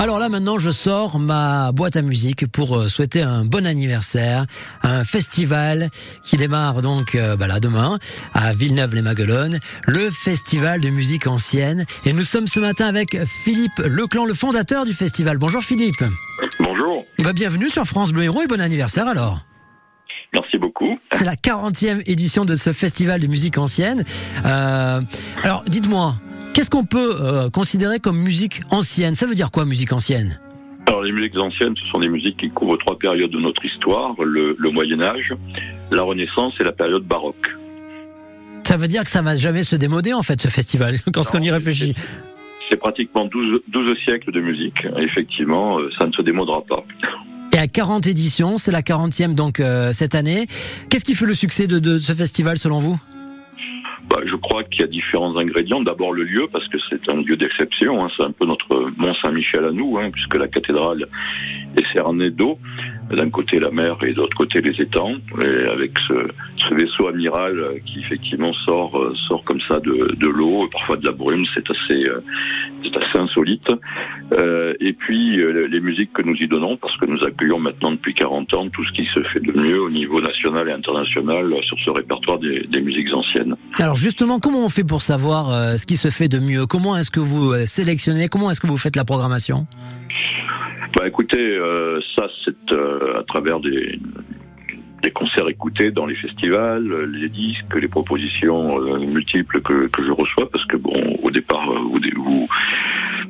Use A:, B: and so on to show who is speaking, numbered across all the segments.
A: Alors là maintenant je sors ma boîte à musique pour euh, souhaiter un bon anniversaire, un festival qui démarre donc euh, bah là demain à Villeneuve-les-Maguelones, le festival de musique ancienne et nous sommes ce matin avec Philippe Leclan, le fondateur du festival. Bonjour Philippe.
B: Bonjour,
A: Bah, bienvenue sur France Bleu Héros et bon anniversaire alors.
B: merci beaucoup.
A: C'est la 40e édition de ce festival de musique ancienne. Euh, alors dites-moi, qu'est-ce qu'on peut euh, considérer comme musique ancienne? Ça veut dire quoi musique ancienne?
B: Alors les musiques anciennes, ce sont des musiques qui couvrent trois périodes de notre histoire, le, le Moyen Âge, la Renaissance et la période baroque.
A: Ça veut dire que ça va jamais se démoder en fait ce festival quand on y réfléchit.
B: C'est pratiquement 12, 12 siècles de musique. Effectivement, euh, ça ne se démodera pas.
A: Et à 40 éditions, c'est la 40e donc euh, cette année. Qu'est-ce qui fait le succès de, de ce festival selon vous?
B: Bah, je crois qu'il y a différents ingrédients. D'abord le lieu, parce que c'est un lieu d'exception. hein. C'est un peu notre Mont Saint-Michel à nous, hein, puisque la cathédrale est cernée d'eau. D'un côté la mer et de l'autre côté les étangs. Et avec ce, vaisseau amiral euh, qui effectivement sort, euh, sort comme ça de, de l'eau, parfois de la brume, c'est assez, euh, assez insolite. Et puis les musiques que nous y donnons, parce que nous accueillons maintenant depuis 40 ans tout ce qui se fait de mieux au niveau national et international sur ce répertoire des, des musiques anciennes.
A: Alors justement, comment on fait pour savoir ce qui se fait de mieux? Comment est-ce que vous sélectionnez? Comment est-ce que vous faites la programmation?
B: Bah écoutez, euh, ça c'est euh, à travers des, des concerts écoutés dans les festivals, euh, les disques, les propositions multiples que, que je reçois, parce que bon, au départ, vous, vous,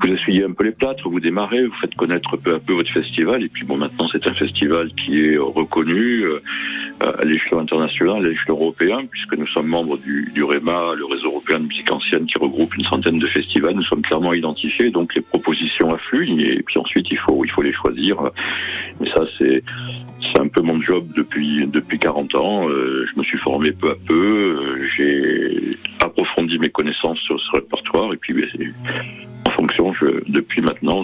B: vous essuyez un peu les plâtres, vous démarrez, vous faites connaître peu à peu votre festival, et puis bon, maintenant c'est un festival qui est reconnu euh, à l'échelon international, à l'échelon européen, puisque nous sommes membres du, du REMA, le réseau européen de musique ancienne, qui regroupe une centaine de festivals. Nous sommes clairement identifiés, donc les propositions affluent, et puis ensuite il faut, il faut les choisir. Mais ça, c'est un peu mon job depuis depuis 40 ans. Euh, je me suis formé peu à peu. J'ai approfondi mes connaissances sur ce répertoire et puis depuis maintenant,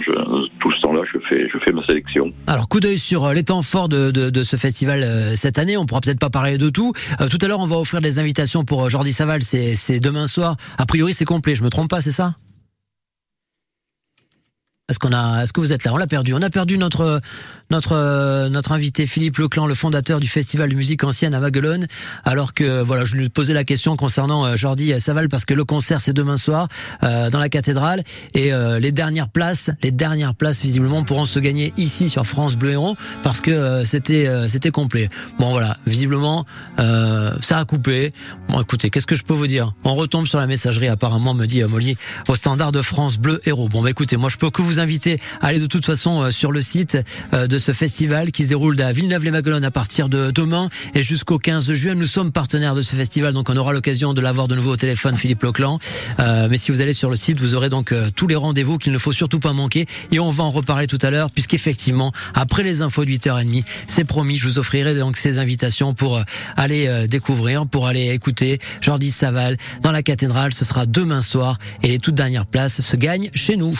B: tout ce temps-là, je fais ma sélection.
A: Alors coup d'œil sur euh, les temps forts de, ce festival euh, cette année. On pourra peut-être pas parler de tout. Euh, tout à l'heure, on va offrir des invitations pour Jordi Saval. C'est demain soir. A priori, c'est complet. Je me trompe pas, c'est ça? Est-ce qu'on a Est-ce que vous êtes là? On l'a perdu. On a perdu notre notre euh, notre invité Philippe Leclan, le fondateur du festival de musique ancienne à Maguelone. Alors que voilà, je lui posais la question concernant euh, Jordi Saval parce que le concert c'est demain soir euh, dans la cathédrale et euh, les dernières places, les dernières places visiblement pourront se gagner ici sur France Bleu Héros parce que euh, c'était euh, c'était complet. Bon voilà, visiblement ça a coupé. Bon écoutez, qu'est-ce que je peux vous dire? On retombe sur la messagerie apparemment me dit Molly au standard de France Bleu Héros. Bon bah écoutez, moi je peux que vous inviter à aller de toute façon euh, sur le site euh, de ce festival qui se déroule à Villeneuve-les-Maguelones à partir de demain et jusqu'au 15 juin. Nous sommes partenaires de ce festival, donc on aura l'occasion de l'avoir de nouveau au téléphone, Philippe Leclan. Euh, mais si vous allez sur le site, vous aurez donc tous les rendez-vous qu'il ne faut surtout pas manquer. Et on va en reparler tout à l'heure, puisqu'effectivement, après les infos de 8h30, c'est promis, je vous offrirai donc ces invitations pour aller découvrir, pour aller écouter Jordi Saval dans la cathédrale. Ce sera demain soir et les toutes dernières places se gagnent chez nous.